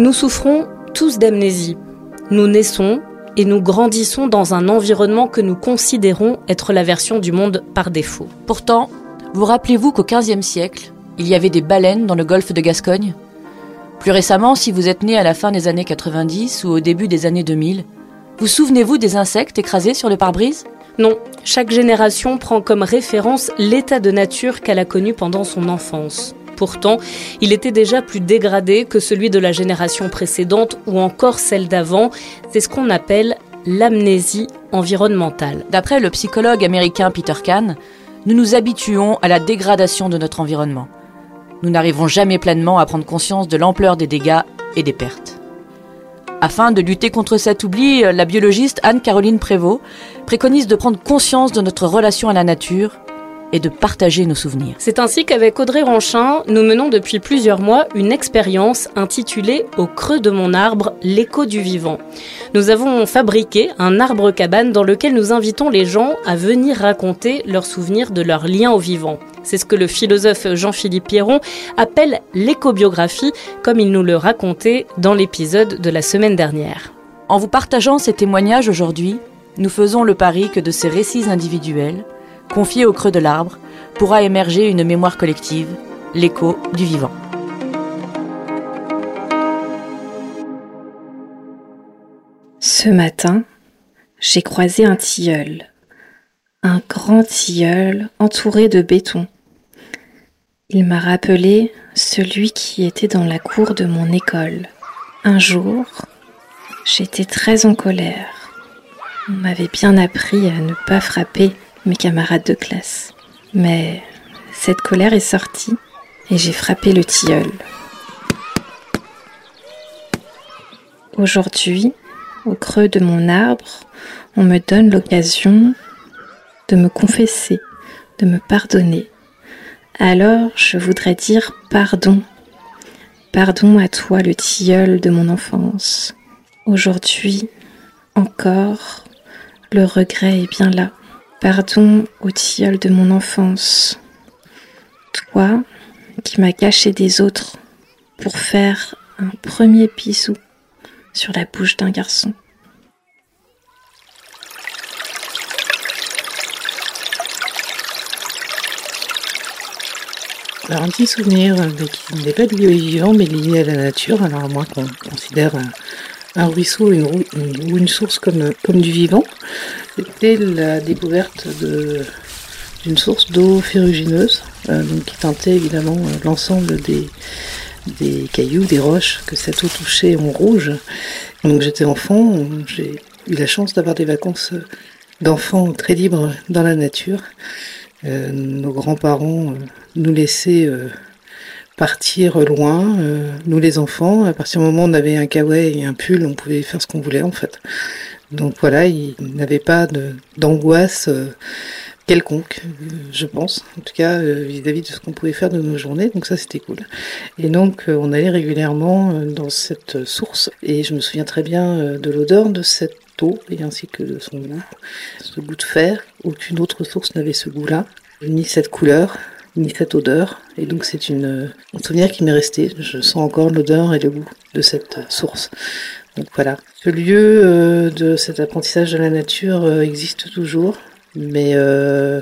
Nous souffrons tous d'amnésie. Nous naissons et nous grandissons dans un environnement que nous considérons être la version du monde par défaut. Pourtant, vous rappelez-vous qu'au XVe siècle, il y avait des baleines dans le golfe de Gascogne? Plus récemment, si vous êtes né à la fin des années 90 ou au début des années 2000, vous souvenez-vous des insectes écrasés sur le pare-brise? Non, chaque génération prend comme référence l'état de nature qu'elle a connu pendant son enfance. Pourtant, il était déjà plus dégradé que celui de la génération précédente ou encore celle d'avant. C'est ce qu'on appelle l'amnésie environnementale. D'après le psychologue américain Peter Kahn, nous nous habituons à la dégradation de notre environnement. Nous n'arrivons jamais pleinement à prendre conscience de l'ampleur des dégâts et des pertes. Afin de lutter contre cet oubli, la biologiste Anne-Caroline Prévost préconise de prendre conscience de notre relation à la nature et de partager nos souvenirs. C'est ainsi qu'avec Audrey Ranchin, nous menons depuis plusieurs mois une expérience intitulée Au creux de mon arbre, l'écho du vivant. Nous avons fabriqué un arbre cabane dans lequel nous invitons les gens à venir raconter leurs souvenirs de leur lien au vivant. C'est ce que le philosophe Jean-Philippe Pierron appelle l'écobiographie, comme il nous le racontait dans l'épisode de la semaine dernière. En vous partageant ces témoignages aujourd'hui, nous faisons le pari que de ces récits individuels, confié au creux de l'arbre, pourra émerger une mémoire collective, l'écho du vivant. Ce matin, j'ai croisé un tilleul, un grand tilleul entouré de béton. Il m'a rappelé celui qui était dans la cour de mon école. Un jour, j'étais très en colère. On m'avait bien appris à ne pas frapper mes camarades de classe. Mais cette colère est sortie et j'ai frappé le tilleul. Aujourd'hui, au creux de mon arbre, on me donne l'occasion de me confesser, de me pardonner. Alors je voudrais dire pardon. Pardon à toi le tilleul de mon enfance. Aujourd'hui, encore, le regret est bien là. Pardon au tilleul de mon enfance. Toi qui m'as caché des autres pour faire un premier bisou sur la bouche d'un garçon. Alors un petit souvenir qui n'est pas lié au vivant mais lié à la nature. Alors moi qu'on considère un ruisseau ou une, source comme, du vivant. C'était la découverte d'une source d'eau ferrugineuse euh, qui teintait évidemment euh, l'ensemble des, cailloux, des roches que cette eau touchait en rouge. Donc j'étais enfant, j'ai eu la chance d'avoir des vacances d'enfants très libres dans la nature. Euh, nos grands-parents nous laissaient partir loin, euh, nous les enfants. À partir du moment où on avait un kawaii et un pull, on pouvait faire ce qu'on voulait en fait. Donc voilà, ils n'avaient pas d'angoisse euh, quelconque, je pense, en tout cas euh, vis-à-vis de ce qu'on pouvait faire de nos journées. Donc ça c'était cool. Et donc on allait régulièrement dans cette source et je me souviens très bien de l'odeur de cette eau et ainsi que de son goût, ce goût de fer. Aucune autre source n'avait ce goût-là, ni cette couleur ni cette odeur. Et donc c'est une, un souvenir qui m'est resté. Je sens encore l'odeur et le goût de cette source. Donc voilà. Ce lieu euh, de cet apprentissage de la nature euh, existe toujours, mais, euh,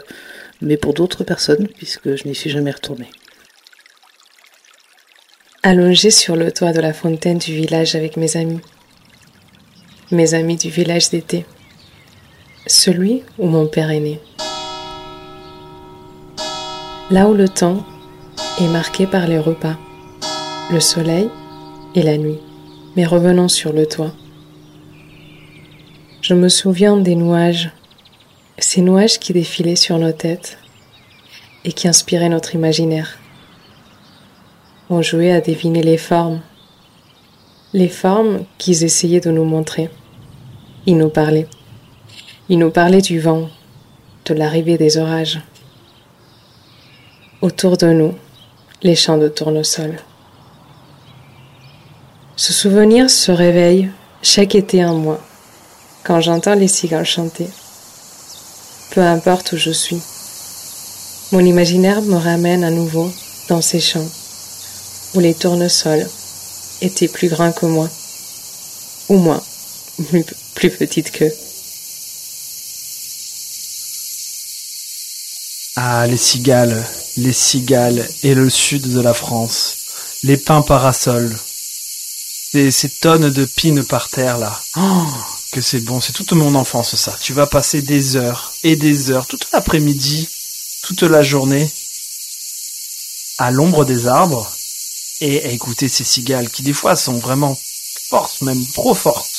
mais pour d'autres personnes, puisque je n'y suis jamais retournée. Allongé sur le toit de la fontaine du village avec mes amis. Mes amis du village d'été. Celui où mon père est né là où le temps est marqué par les repas, le soleil et la nuit. Mais revenons sur le toit. Je me souviens des nuages, ces nuages qui défilaient sur nos têtes et qui inspiraient notre imaginaire. On jouait à deviner les formes, les formes qu'ils essayaient de nous montrer. Ils nous parlaient. Ils nous parlaient du vent, de l'arrivée des orages. Autour de nous, les champs de tournesol. Ce souvenir se réveille chaque été un mois, quand j'entends les cigales chanter. Peu importe où je suis, mon imaginaire me ramène à nouveau dans ces champs où les tournesols était plus grand que moi. Ou moi, plus petite qu'eux. Ah, les cigales, les cigales et le sud de la France. Les pins parasols. Ces tonnes de pines par terre là. Oh, que c'est bon, c'est toute mon enfance ça. Tu vas passer des heures et des heures, toute l'après-midi, toute la journée, à l'ombre des arbres, et à écouter ces cigales qui des fois sont vraiment fortes, même trop fortes.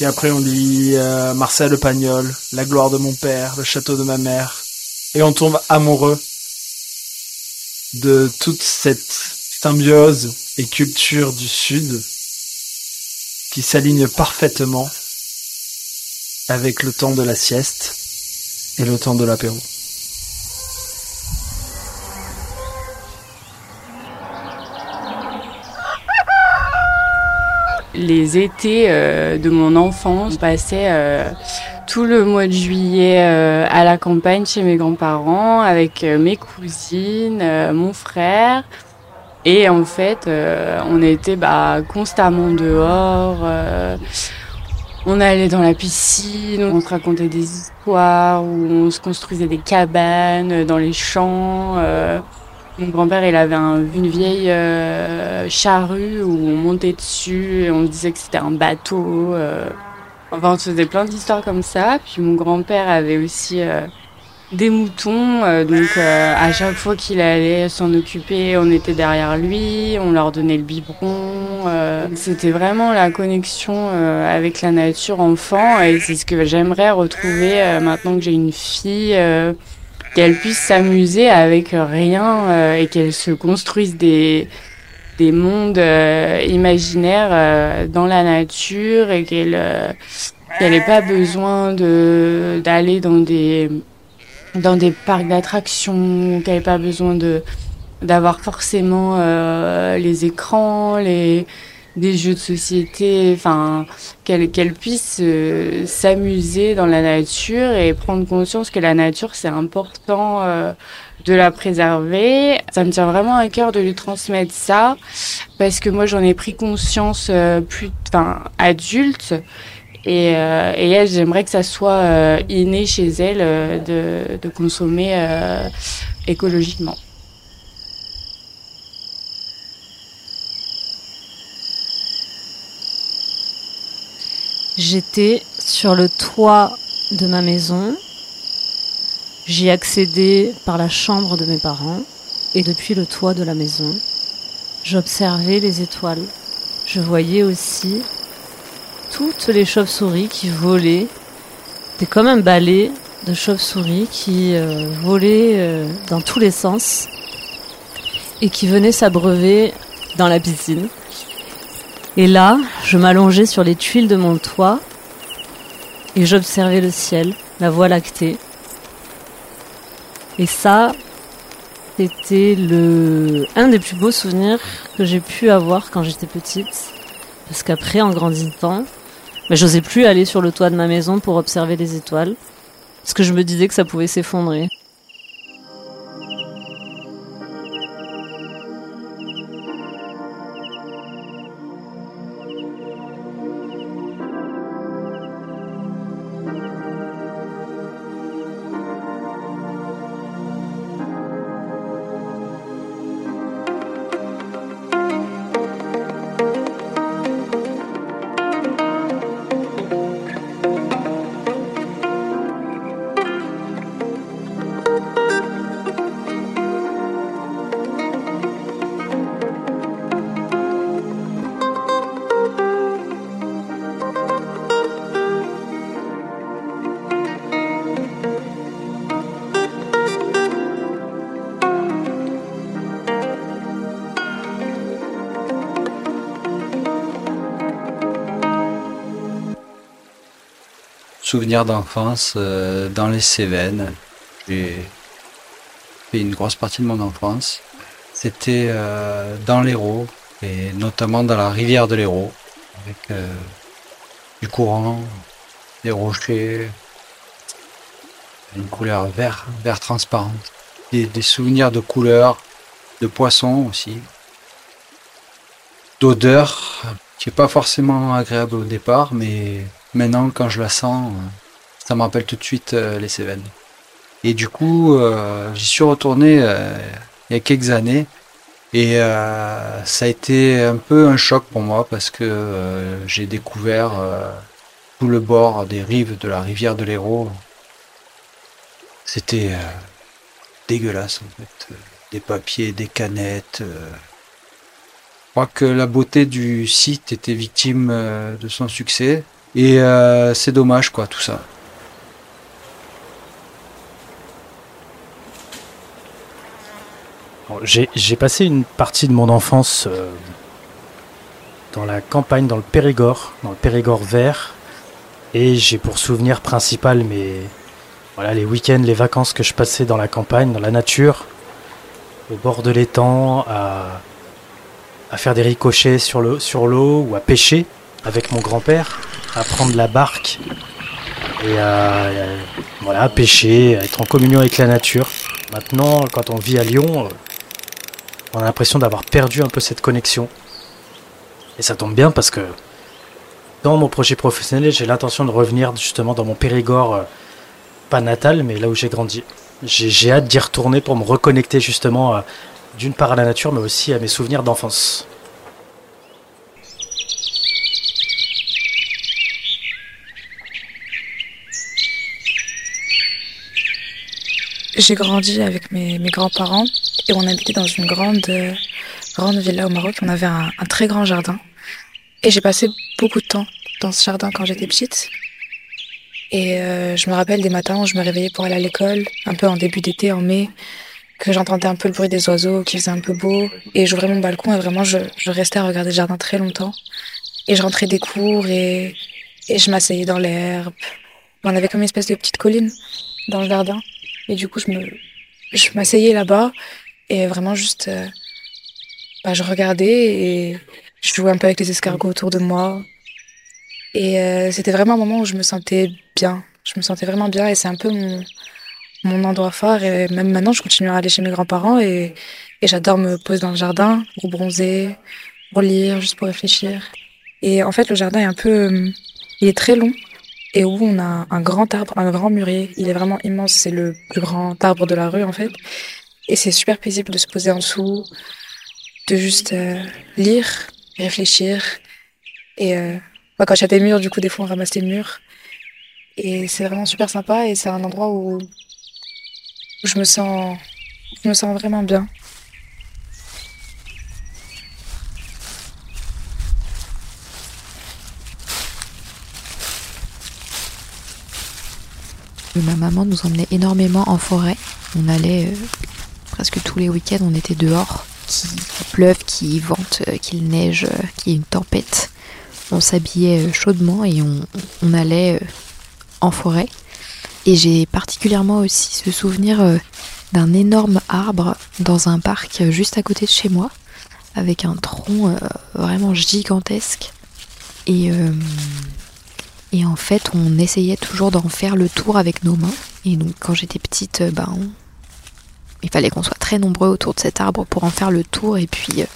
Et après on lit euh, Marcel le Pagnol, La gloire de mon père, Le château de ma mère, et on tombe amoureux de toute cette symbiose et culture du Sud qui s'aligne parfaitement avec le temps de la sieste et le temps de l'apéro. Les étés euh, de mon enfance, je euh, tout le mois de juillet euh, à la campagne chez mes grands-parents avec mes cousines, mon frère. Et en fait, on était bah, constamment dehors. on allait dans la piscine, on se racontait des histoires, où on se construisait des cabanes dans les champs. Mon grand-père, il avait une vieille euh, charrue où on montait dessus et on disait que c'était un bateau. Euh. Enfin, on se faisait plein d'histoires comme ça. Puis mon grand-père avait aussi euh, des moutons. donc, à chaque fois qu'il allait s'en occuper, on était derrière lui, on leur donnait le biberon. c'était vraiment la connexion avec la nature enfant et c'est ce que j'aimerais retrouver maintenant que j'ai une fille qu'elle puisse s'amuser avec rien euh, et qu'elle se construise des, des mondes euh, imaginaires euh, dans la nature et qu'elle n'ait pas besoin de d'aller dans des dans des parcs d'attractions, qu'elle n'ait pas besoin de d'avoir forcément les écrans, les des jeux de société, enfin qu'elle puisse euh, s'amuser dans la nature et prendre conscience que la nature c'est important euh, de la préserver. Ça me tient vraiment à cœur de lui transmettre ça parce que moi j'en ai pris conscience euh, plus, enfin adulte. Et, et elle, j'aimerais que ça soit inné chez elle de, de consommer écologiquement. J'étais sur le toit de ma maison. J'y accédais par la chambre de mes parents et depuis le toit de la maison, j'observais les étoiles. Je voyais aussi toutes les chauves-souris qui volaient. C'était comme un balai de chauves-souris qui euh, volaient euh, dans tous les sens et qui venaient s'abreuver dans la piscine. Et là, je m'allongeais sur les tuiles de mon toit et j'observais le ciel, la voie lactée. Et ça, c'était le un des plus beaux souvenirs que j'ai pu avoir quand j'étais petite. Parce qu'après, en grandissant, ben, j'osais plus aller sur le toit de ma maison pour observer les étoiles. Parce que je me disais que ça pouvait s'effondrer. Souvenirs d'enfance euh, dans les Cévennes. J'ai fait une grosse partie de mon enfance. C'était euh, dans l'Hérault et notamment dans la rivière de l'Hérault avec euh, du courant, des rochers, une couleur vert, vert transparente, des, des souvenirs de couleurs de poissons aussi, d'odeur qui est pas forcément agréable au départ, mais maintenant quand je la sens, ça me rappelle tout de suite les Cévennes. Et du coup, j'y suis retourné il y a quelques années et ça a été un peu un choc pour moi parce que j'ai découvert tout le bord des rives de la rivière de l'Hérault. C'était dégueulasse en fait. Des papiers, des canettes. Je crois que la beauté du site était victime de son succès. Et c'est dommage quoi tout ça. J'ai passé une partie de mon enfance dans la campagne, dans le Périgord, dans le Périgord vert. Et j'ai pour souvenir principal mes, voilà, les week-ends, les vacances que je passais dans la campagne, dans la nature, au bord de l'étang, à, faire des ricochets sur l'eau ou à pêcher avec mon grand-père, à prendre la barque et à, voilà, pêcher, à être en communion avec la nature. Maintenant, quand on vit à Lyon, on a l'impression d'avoir perdu un peu cette connexion. Et ça tombe bien parce que dans mon projet professionnel, j'ai l'intention de revenir justement dans mon Périgord, euh, pas natal, mais là où j'ai grandi. J'ai hâte d'y retourner pour me reconnecter justement d'une part à la nature, mais aussi à mes souvenirs d'enfance. J'ai grandi avec mes, grands-parents et on habitait dans une grande, grande villa au Maroc. On avait un très grand jardin. Et j'ai passé beaucoup de temps dans ce jardin quand j'étais petite. Et euh, je me rappelle des matins où je me réveillais pour aller à l'école, un peu en début d'été, en mai, que j'entendais un peu le bruit des oiseaux, qu'il faisait un peu beau. Et j'ouvrais mon balcon et vraiment, je, restais à regarder le jardin très longtemps. Et je rentrais des cours et je m'asseyais dans l'herbe. On avait comme une espèce de petite colline dans le jardin. Et du coup, je me, je m'asseyais là-bas et vraiment juste, euh, bah, je regardais et je jouais un peu avec les escargots autour de moi. Et euh, c'était vraiment un moment où je me sentais bien. Je me sentais vraiment bien et c'est un peu mon, mon endroit phare. Et même maintenant, je continue à aller chez mes grands-parents et, et j'adore me poser dans le jardin pour bronzer, pour lire, juste pour réfléchir. Et en fait, le jardin est un peu... Euh, il est très long et où on a un grand arbre, un grand mûrier. Il est vraiment immense. C'est le plus grand arbre de la rue, en fait. Et c'est super paisible de se poser en dessous, de juste euh, lire, réfléchir. Et euh, bah, quand des murs, du coup, des fois, on ramasse les murs. Et c'est vraiment super sympa et c'est un endroit où, je me sens, je me sens vraiment bien. Ma maman nous emmenait énormément en forêt. On allait euh, presque tous les week-ends, on était dehors qu'il pleuve, qu'il vente, euh, qu'il neige, euh, qu'il y une tempête. On s'habillait chaudement et on, allait en forêt. Et j'ai particulièrement aussi ce souvenir d'un énorme arbre dans un parc juste à côté de chez moi, avec un tronc vraiment gigantesque. Et, et en fait, on essayait toujours d'en faire le tour avec nos mains. Et donc, quand j'étais petite, ben, il fallait qu'on soit très nombreux autour de cet arbre pour en faire le tour. Et puis, euh,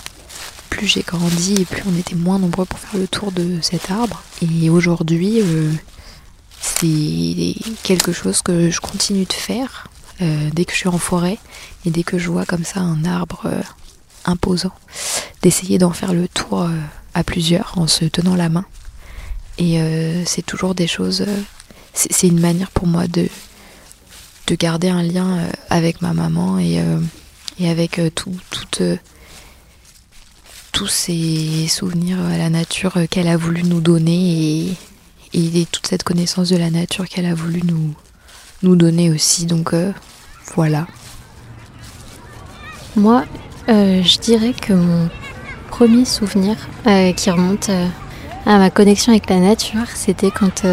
plus j'ai grandi et plus on était moins nombreux pour faire le tour de cet arbre. Et aujourd'hui, euh, c'est quelque chose que je continue de faire euh, dès que je suis en forêt et dès que je vois comme ça un arbre imposant, d'essayer d'en faire le tour à plusieurs en se tenant la main. Et c'est toujours des choses. c'est une manière pour moi de de garder un lien euh, avec ma maman et, euh, et avec euh, tout, tous ces souvenirs à la nature qu'elle a voulu nous donner et, et, toute cette connaissance de la nature qu'elle a voulu nous, nous donner aussi. Donc voilà. Moi, je dirais que mon premier souvenir qui remonte à ma connexion avec la nature, c'était quand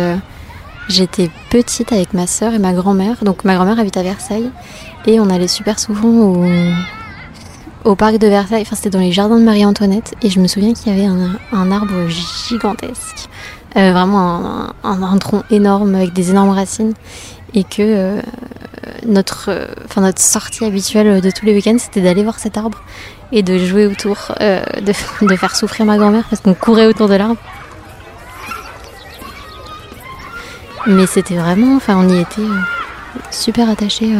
J'étais petite avec ma sœur et ma grand-mère. Donc ma grand-mère habite à Versailles. Et on allait super souvent au, parc de Versailles. Enfin, c'était dans les jardins de Marie-Antoinette. Et je me souviens qu'il y avait un, arbre gigantesque. Euh, vraiment un, tronc énorme avec des énormes racines. Et que euh, notre, notre sortie habituelle de tous les week-ends, c'était d'aller voir cet arbre et de jouer autour, de faire souffrir ma grand-mère parce qu'on courait autour de l'arbre. Mais c'était vraiment, enfin, on y était super attachés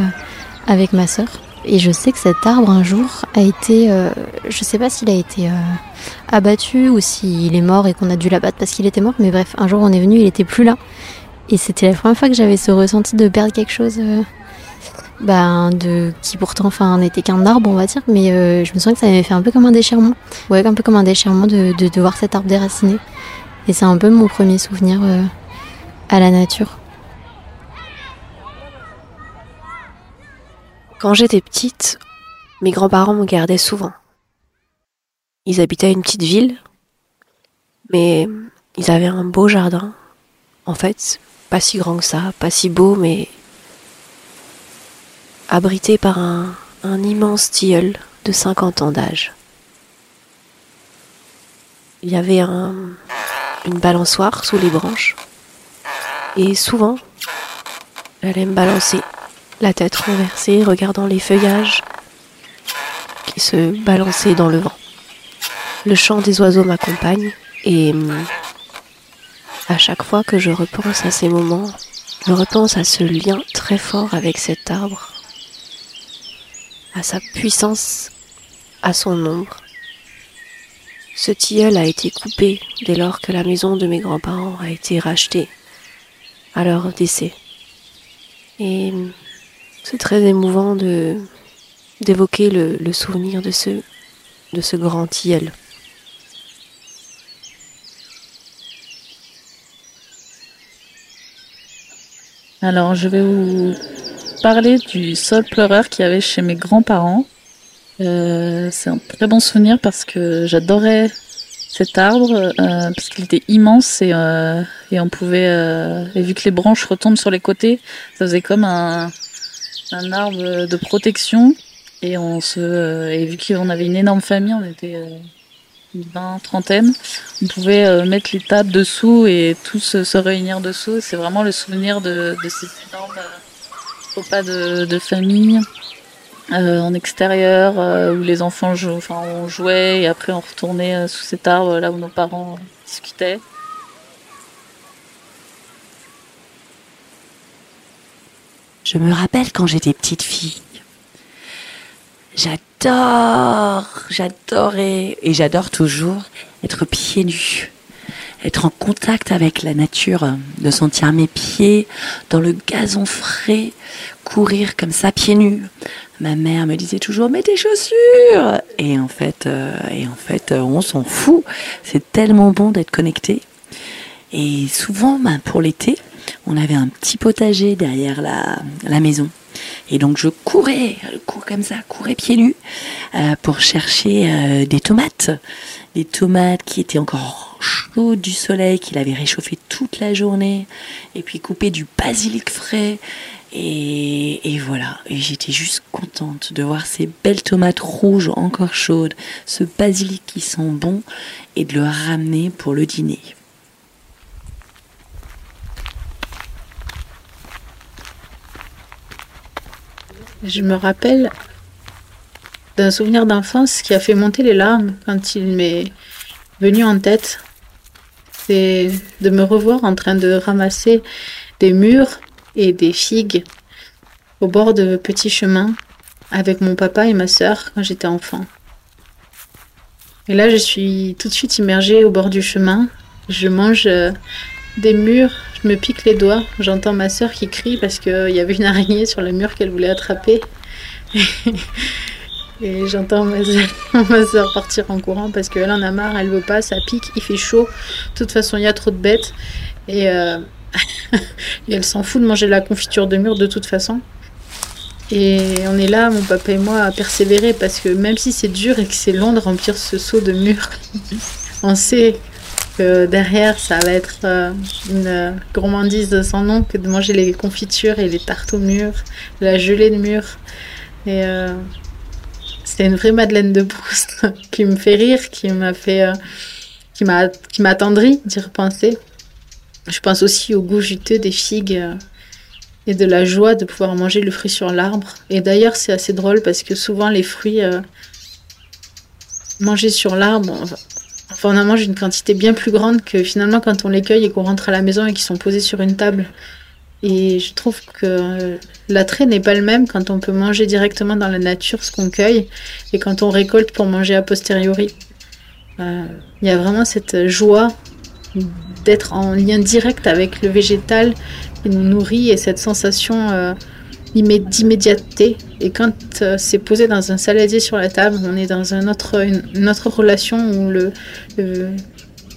avec ma sœur. Et je sais que cet arbre un jour a été, euh, je sais pas s'il a été euh, abattu ou s'il est mort et qu'on a dû l'abattre parce qu'il était mort, mais bref, un jour on est venu, il était plus là. Et c'était la première fois que j'avais ce ressenti de perdre quelque chose, euh, ben, de, qui pourtant enfin, n'était qu'un arbre, on va dire, mais je me souviens que ça m'avait fait un peu comme un déchirement. Ouais, un peu comme un déchirement de, de voir cet arbre déraciné. Et c'est un peu mon premier souvenir à la nature. Quand j'étais petite, mes grands-parents me gardaient souvent. Ils habitaient une petite ville, mais ils avaient un beau jardin. En fait, pas si grand que ça, pas si beau, mais abrité par un, immense tilleul de 50 ans d'âge. Il y avait une balançoire sous les branches, et souvent, j'allais me balancer la tête renversée, regardant les feuillages qui se balançaient dans le vent. Le chant des oiseaux m'accompagne et hum, à chaque fois que je repense à ces moments, je repense à ce lien très fort avec cet arbre, à sa puissance, à son ombre. Ce tilleul a été coupé dès lors que la maison de mes grands-parents a été rachetée à leur décès. Et c'est très émouvant d'évoquer le, souvenir de ce, de ce grand tilleul. Alors, je vais vous parler du sol pleureur qu'il y avait chez mes grands-parents. Euh, c'est un très bon souvenir parce que j'adorais cet arbre euh, parce qu'il était immense et, euh, et on pouvait et vu que les branches retombent sur les côtés, ça faisait comme un, un arbre de protection. Et on se, et vu qu'on avait une énorme famille, on était euh, une vingt, trentaine, on pouvait euh, mettre les tables dessous et tous se réunir dessous. C'est vraiment le souvenir de, de ces énormes euh, repas de, de famille. En extérieur où les enfants jouent, jouait et après on retournait sous cet arbre là où nos parents discutaient. Je me rappelle quand j'étais petite fille. J'adore, j'adorais et j'adore toujours être pieds nus, être en contact avec la nature, de sentir mes pieds dans le gazon frais, courir comme ça pieds nus. Ma mère me disait toujours mets tes chaussures et en fait, euh, et en fait, on s'en fout. C'est tellement bon d'être connecté. Et souvent, ben, pour l'été, on avait un petit potager derrière la, maison. Et donc je courais, comme ça, courais pieds nus euh, pour chercher euh, des tomates. Des tomates qui étaient encore chaudes du soleil, qu'il avait réchauffé toute la journée. Et puis couper du basilic frais. Et, voilà, et j'étais juste contente de voir ces belles tomates rouges encore chaudes, ce basilic qui sent bon, et de le ramener pour le dîner. Je me rappelle d'un souvenir d'enfance qui a fait monter les larmes quand il m'est venu en tête. C'est de me revoir en train de ramasser des mûres et des figues au bord de petits chemins avec mon papa et ma sœur quand j'étais enfant. Et là, je suis tout de suite immergée au bord du chemin. Je mange euh, des murs, je me pique les doigts, j'entends ma soeur qui crie parce qu'il y avait une araignée sur le mur qu'elle voulait attraper. Et j'entends ma soeur partir en courant parce qu'elle en a marre, elle veut pas, ça pique, il fait chaud. De toute façon, il y a trop de bêtes. Et, euh, et elle s'en fout de manger la confiture de mur de toute façon. Et on est là, mon papa et moi, à persévérer parce que même si c'est dur et que c'est long de remplir ce seau de mur, on sait que derrière, ça va être euh, une gourmandise sans nom que de manger les confitures et les tartes au mur, la gelée de mur. Et euh, c'est une vraie Madeleine de Proust qui me fait rire, qui m'a fait, euh, qui m'a, qui m'a attendri d'y repenser. Je pense aussi au goût juteux des figues et de la joie de pouvoir manger le fruit sur l'arbre. Et d'ailleurs, c'est assez drôle parce que souvent les fruits euh, mangés sur l'arbre, enfin, on en mange une quantité bien plus grande que finalement quand on les cueille et qu'on rentre à la maison et qu'ils sont posés sur une table. Et je trouve que l'attrait n'est pas le même quand on peut manger directement dans la nature ce qu'on cueille et quand on récolte pour manger a posteriori. Euh, il y a vraiment cette joie d'être en lien direct avec le végétal qui nous nourrit et cette sensation euh, d'immédiateté. Et quand euh, c'est posé dans un saladier sur la table, on est dans une, autre relation où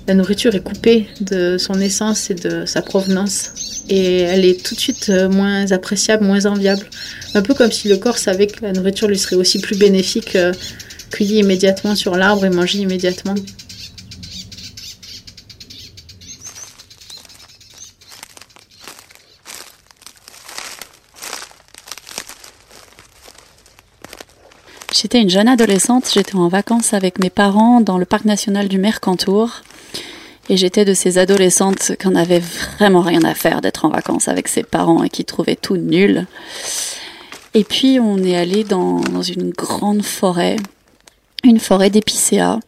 la nourriture est coupée de son essence et de sa provenance. Et elle est tout de suite euh, moins appréciable, moins enviable. Un peu comme si le corps savait que la nourriture lui serait aussi plus bénéfique cueillie immédiatement sur l'arbre et mangée immédiatement. Une jeune adolescente, j'étais en vacances avec mes parents dans le parc national du Mercantour. Et j'étais de ces adolescentes qui en vraiment rien à faire d'être en vacances avec ses parents et qui trouvaient tout nul. Et puis on est allé dans, dans une grande forêt, une forêt d'épicéas,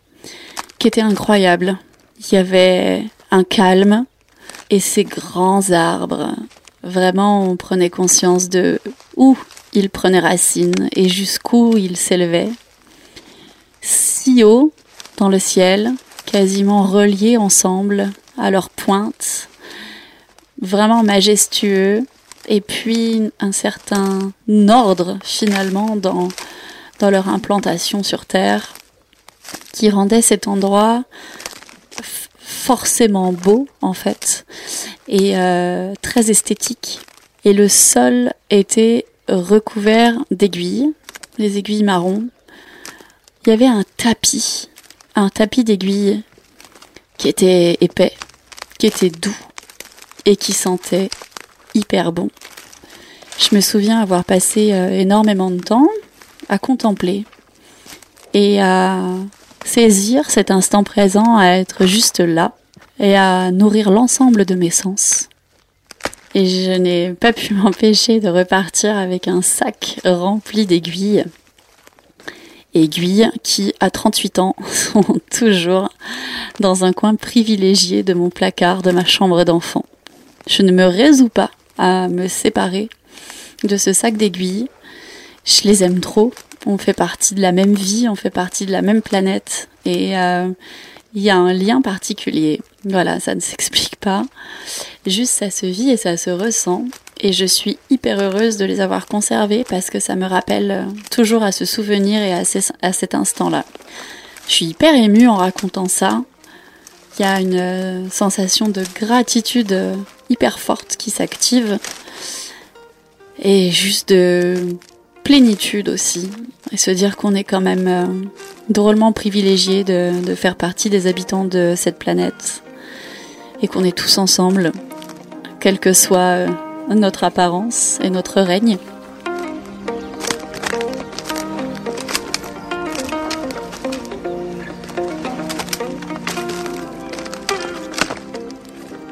qui était incroyable. Il y avait un calme et ces grands arbres. Vraiment, on prenait conscience de où ils prenaient racine et jusqu'où ils s'élevaient. Si haut dans le ciel, quasiment reliés ensemble à leur pointe, vraiment majestueux, et puis un certain ordre finalement dans, dans leur implantation sur Terre, qui rendait cet endroit forcément beau en fait, et euh, très esthétique. Et le sol était recouvert d'aiguilles, les aiguilles marron. Il y avait un tapis un tapis d'aiguilles qui était épais, qui était doux et qui sentait hyper bon. Je me souviens avoir passé euh, énormément de temps à contempler et à saisir cet instant présent, à être juste là et à nourrir l'ensemble de mes sens. Et je n'ai pas pu m'empêcher de repartir avec un sac rempli d'aiguilles aiguilles qui, à 38 ans, sont toujours dans un coin privilégié de mon placard de ma chambre d'enfant. Je ne me résous pas à me séparer de ce sac d'aiguilles. Je les aime trop. On fait partie de la même vie, on fait partie de la même planète. Et euh, il y a un lien particulier. Voilà, ça ne s'explique pas. Juste ça se vit et ça se ressent. Et je suis hyper heureuse de les avoir conservés parce que ça me rappelle euh, toujours à ce souvenir et à, à cet instant-là. Je suis hyper émue en racontant ça. Il y a une euh, sensation de gratitude euh, hyper forte qui s'active. Et juste de plénitude aussi. Et se dire qu'on est quand même drôlement privilégié de, de faire partie des habitants de cette planète. Et qu'on est tous ensemble, quel que soit notre apparence et notre règne.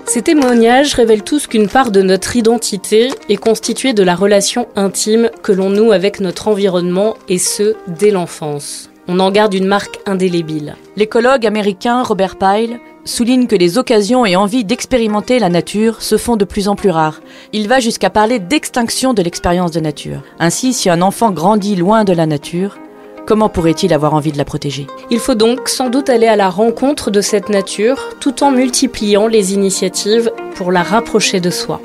Ces témoignages révèlent tous qu'une part de notre identité est constituée de la relation intime que l'on noue avec notre environnement et ce, dès l'enfance. On en garde une marque indélébile. L'écologue américain Robert Pyle souligne que les occasions et envies d'expérimenter la nature se font de plus en plus rares. Il va jusqu'à parler d'extinction de l'expérience de nature. Ainsi, si un enfant grandit loin de la nature, comment pourrait-il avoir envie de la protéger? Il faut donc sans doute aller à la rencontre de cette nature tout en multipliant les initiatives pour la rapprocher de soi.